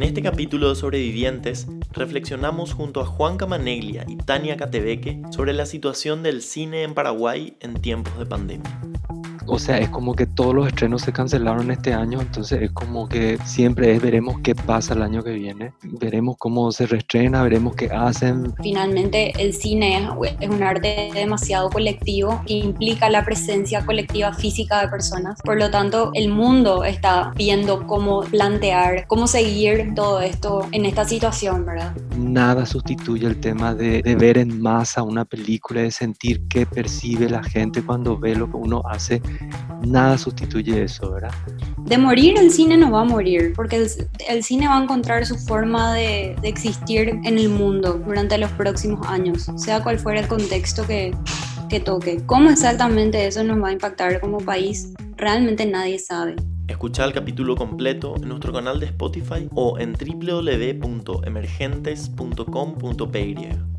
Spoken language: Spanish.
En este capítulo de Sobrevivientes, reflexionamos junto a Juan Camaneglia y Tania Catebeque sobre la situación del cine en Paraguay en tiempos de pandemia o sea, es como que todos los estrenos se cancelaron este año, entonces es como que siempre es veremos qué pasa el año que viene, veremos cómo se reestrena, veremos qué hacen. Finalmente el cine es un arte demasiado colectivo que implica la presencia colectiva física de personas, por lo tanto el mundo está viendo cómo plantear, cómo seguir todo esto en esta situación, ¿verdad? Nada sustituye el tema de, de ver en masa una película, de sentir qué percibe la gente cuando ve lo que uno hace nada sustituye eso, ¿verdad? De morir el cine no va a morir, porque el, cine va a encontrar su forma de, de, existir en el mundo durante los próximos años, sea cual fuera el contexto que, que toque. ¿Cómo exactamente eso nos va a impactar como país? Realmente nadie sabe. Escucha el capítulo completo en nuestro canal de Spotify o en www.emergentes.com.py.